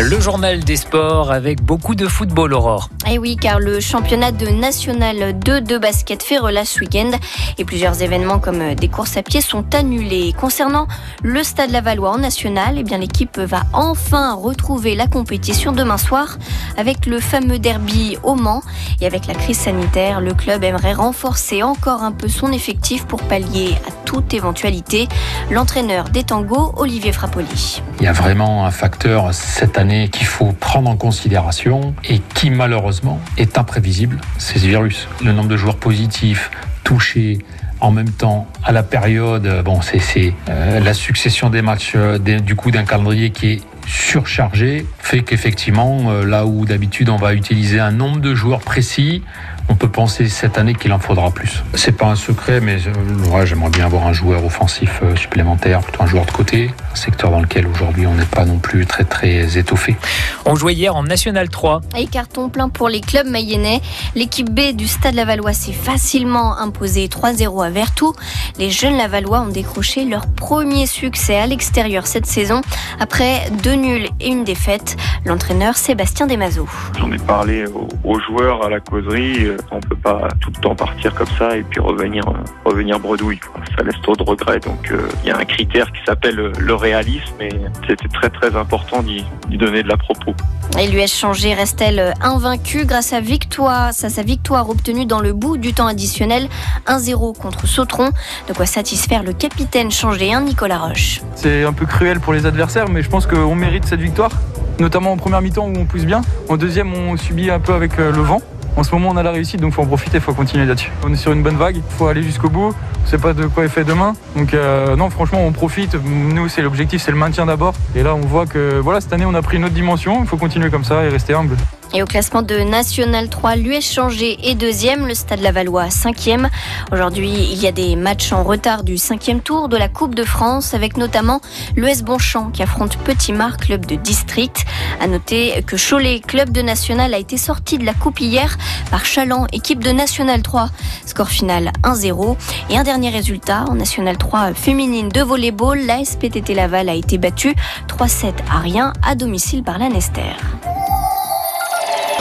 Le journal des sports avec beaucoup de football, Aurore. Et eh oui, car le championnat de National 2 de basket fait relâche ce week-end et plusieurs événements comme des courses à pied sont annulés. Concernant le Stade Lavallois en National, eh bien l'équipe va enfin retrouver la compétition demain soir avec le fameux derby au Mans. Et avec la crise sanitaire, le club aimerait renforcer encore un peu son effectif pour pallier à toute éventualité. L'entraîneur des Tango, Olivier Frappoli. Il y a vraiment un facteur cette année qu'il faut prendre en considération et qui malheureusement est imprévisible, c'est ce virus. Le nombre de joueurs positifs, touchés, en même temps, à la période, bon, c'est euh, la succession des matchs, euh, du coup, d'un calendrier qui est surchargé, fait qu'effectivement, euh, là où d'habitude on va utiliser un nombre de joueurs précis, on peut penser cette année qu'il en faudra plus. C'est pas un secret, mais euh, j'aimerais bien avoir un joueur offensif euh, supplémentaire, plutôt un joueur de côté, un secteur dans lequel aujourd'hui on n'est pas non plus très très étoffé. On jouait hier en National 3. Et carton plein pour les clubs mayennais. L'équipe B du Stade Lavallois s'est facilement imposée 3-0 à Vertou. Les jeunes Lavallois ont décroché leur premier succès à l'extérieur cette saison après deux nuls et une défaite. L'entraîneur Sébastien Desmazeaux. J'en ai parlé aux joueurs à la causerie euh, on peut pas tout le temps partir comme ça et puis revenir, euh, revenir bredouille. Ça laisse trop de regrets. Donc euh, il y a un critère qui s'appelle le réalisme et c'était très très important d'y donner de la propos. Et l'US changé reste-t-elle invaincue grâce à, victoire, à sa victoire obtenue dans le bout du temps additionnel 1-0 contre Sautron. De quoi satisfaire le capitaine changé, hein, Nicolas Roche. C'est un peu cruel pour les adversaires, mais je pense qu'on mérite cette victoire notamment en première mi-temps où on pousse bien. En deuxième, on subit un peu avec le vent. En ce moment, on a la réussite, donc faut en profiter, faut continuer là-dessus. On est sur une bonne vague, il faut aller jusqu'au bout. On sait pas de quoi est fait demain. Donc euh, non, franchement, on profite. Nous, c'est l'objectif, c'est le maintien d'abord. Et là, on voit que voilà, cette année, on a pris une autre dimension. Il faut continuer comme ça et rester humble. Et au classement de National 3, l'US changé est deuxième, le Stade Lavallois cinquième. Aujourd'hui, il y a des matchs en retard du cinquième tour de la Coupe de France, avec notamment l'US Bonchamp qui affronte Petit Mar, club de district. À noter que Cholet, club de National, a été sorti de la Coupe hier par Chaland, équipe de National 3. Score final 1-0. Et un dernier résultat, en National 3 féminine de volleyball, la SPTT Laval a été battue 3-7 à rien à domicile par la Nester.